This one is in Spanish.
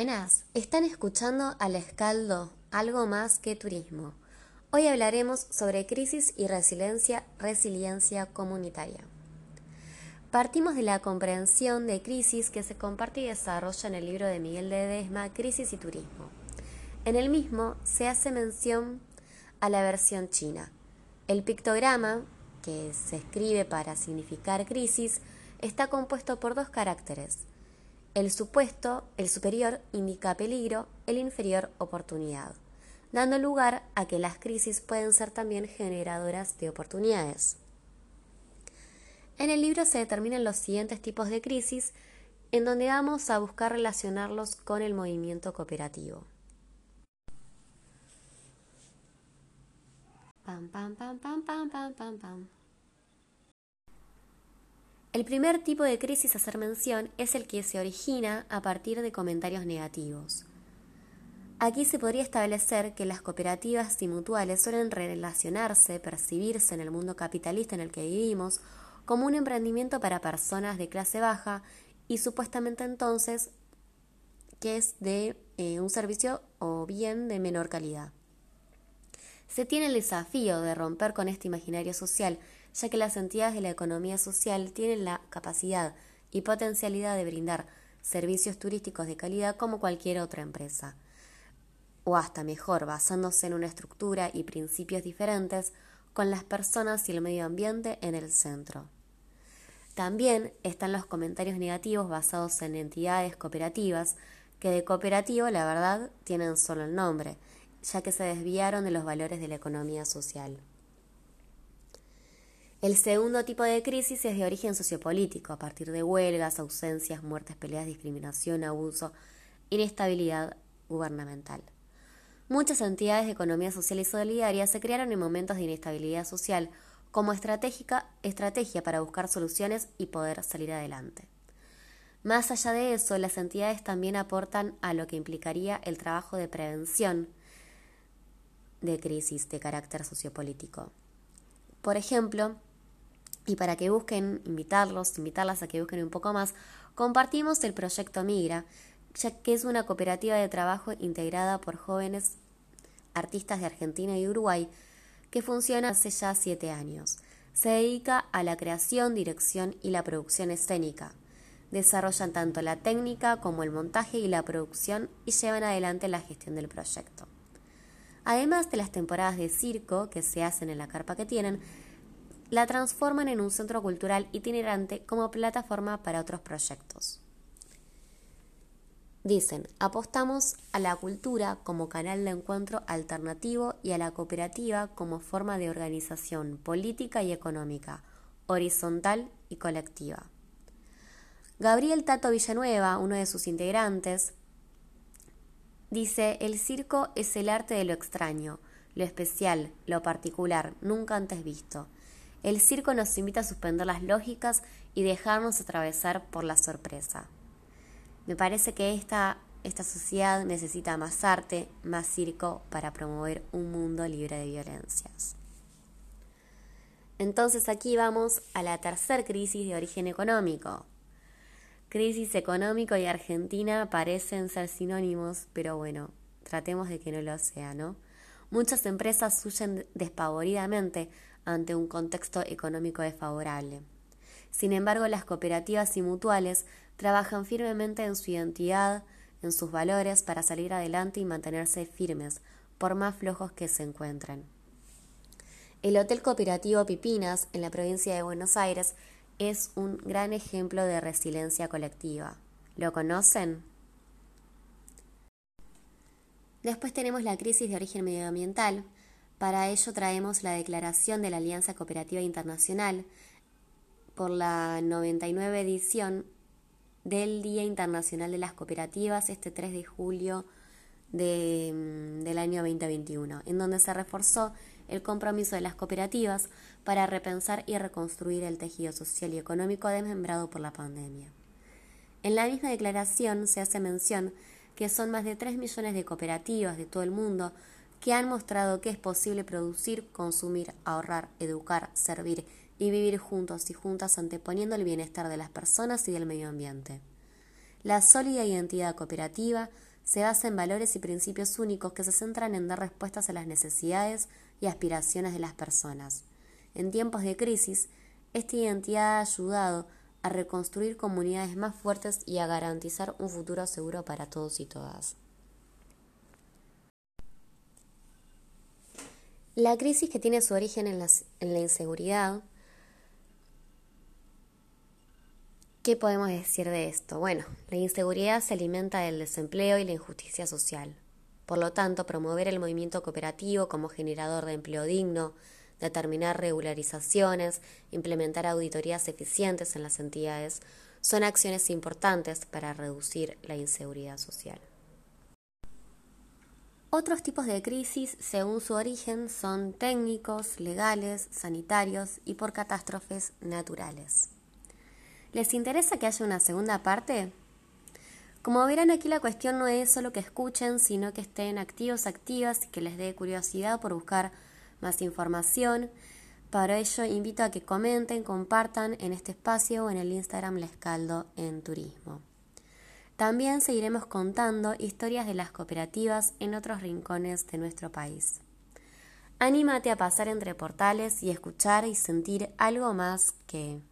Buenas. Están escuchando al Escaldo, algo más que turismo. Hoy hablaremos sobre crisis y resiliencia, resiliencia comunitaria. Partimos de la comprensión de crisis que se comparte y desarrolla en el libro de Miguel de Desma, Crisis y Turismo. En el mismo se hace mención a la versión china. El pictograma, que se escribe para significar crisis, está compuesto por dos caracteres, el supuesto, el superior, indica peligro, el inferior, oportunidad, dando lugar a que las crisis pueden ser también generadoras de oportunidades. En el libro se determinan los siguientes tipos de crisis, en donde vamos a buscar relacionarlos con el movimiento cooperativo. Pam, pam, pam, pam, pam, pam, pam, pam. El primer tipo de crisis a hacer mención es el que se origina a partir de comentarios negativos. Aquí se podría establecer que las cooperativas y mutuales suelen relacionarse, percibirse en el mundo capitalista en el que vivimos como un emprendimiento para personas de clase baja y supuestamente entonces que es de eh, un servicio o bien de menor calidad. Se tiene el desafío de romper con este imaginario social ya que las entidades de la economía social tienen la capacidad y potencialidad de brindar servicios turísticos de calidad como cualquier otra empresa, o hasta mejor, basándose en una estructura y principios diferentes, con las personas y el medio ambiente en el centro. También están los comentarios negativos basados en entidades cooperativas, que de cooperativo, la verdad, tienen solo el nombre, ya que se desviaron de los valores de la economía social. El segundo tipo de crisis es de origen sociopolítico, a partir de huelgas, ausencias, muertes, peleas, discriminación, abuso, inestabilidad gubernamental. Muchas entidades de economía social y solidaria se crearon en momentos de inestabilidad social como estratégica, estrategia para buscar soluciones y poder salir adelante. Más allá de eso, las entidades también aportan a lo que implicaría el trabajo de prevención de crisis de carácter sociopolítico. Por ejemplo, y para que busquen, invitarlos, invitarlas a que busquen un poco más, compartimos el proyecto Migra, ya que es una cooperativa de trabajo integrada por jóvenes artistas de Argentina y Uruguay que funciona hace ya siete años. Se dedica a la creación, dirección y la producción escénica. Desarrollan tanto la técnica como el montaje y la producción y llevan adelante la gestión del proyecto. Además de las temporadas de circo que se hacen en la carpa que tienen, la transforman en un centro cultural itinerante como plataforma para otros proyectos. Dicen, apostamos a la cultura como canal de encuentro alternativo y a la cooperativa como forma de organización política y económica, horizontal y colectiva. Gabriel Tato Villanueva, uno de sus integrantes, dice, el circo es el arte de lo extraño, lo especial, lo particular, nunca antes visto el circo nos invita a suspender las lógicas y dejarnos atravesar por la sorpresa. Me parece que esta, esta sociedad necesita más arte, más circo para promover un mundo libre de violencias. Entonces aquí vamos a la tercer crisis de origen económico. Crisis económico y Argentina parecen ser sinónimos, pero bueno, tratemos de que no lo sea, ¿no? Muchas empresas huyen despavoridamente ante un contexto económico desfavorable. Sin embargo, las cooperativas y mutuales trabajan firmemente en su identidad, en sus valores para salir adelante y mantenerse firmes, por más flojos que se encuentren. El Hotel Cooperativo Pipinas, en la provincia de Buenos Aires, es un gran ejemplo de resiliencia colectiva. ¿Lo conocen? Después tenemos la crisis de origen medioambiental, para ello traemos la declaración de la Alianza Cooperativa Internacional por la 99 edición del Día Internacional de las Cooperativas este 3 de julio mm, del año 2021, en donde se reforzó el compromiso de las cooperativas para repensar y reconstruir el tejido social y económico desmembrado por la pandemia. En la misma declaración se hace mención que son más de 3 millones de cooperativas de todo el mundo que han mostrado que es posible producir, consumir, ahorrar, educar, servir y vivir juntos y juntas anteponiendo el bienestar de las personas y del medio ambiente. La sólida identidad cooperativa se basa en valores y principios únicos que se centran en dar respuestas a las necesidades y aspiraciones de las personas. En tiempos de crisis, esta identidad ha ayudado a reconstruir comunidades más fuertes y a garantizar un futuro seguro para todos y todas. La crisis que tiene su origen en, la inseguridad, ¿qué podemos decir de esto? Bueno, la inseguridad se alimenta del desempleo y la injusticia social. Por lo tanto, promover el movimiento cooperativo como generador de empleo digno, determinar regularizaciones, implementar auditorías eficientes en las entidades, son acciones importantes para reducir la inseguridad social. Otros tipos de crisis, según su origen, son técnicos, legales, sanitarios y por catástrofes naturales. ¿Les interesa que haya una segunda parte? Como verán aquí la cuestión no es solo que escuchen, sino que estén activos, activas y que les dé curiosidad por buscar más información. Para ello invito a que comenten, compartan en este espacio o en el Instagram Les Caldo en Turismo. También seguiremos contando historias de las cooperativas en otros rincones de nuestro país. Anímate a pasar entre portales y escuchar y sentir algo más que...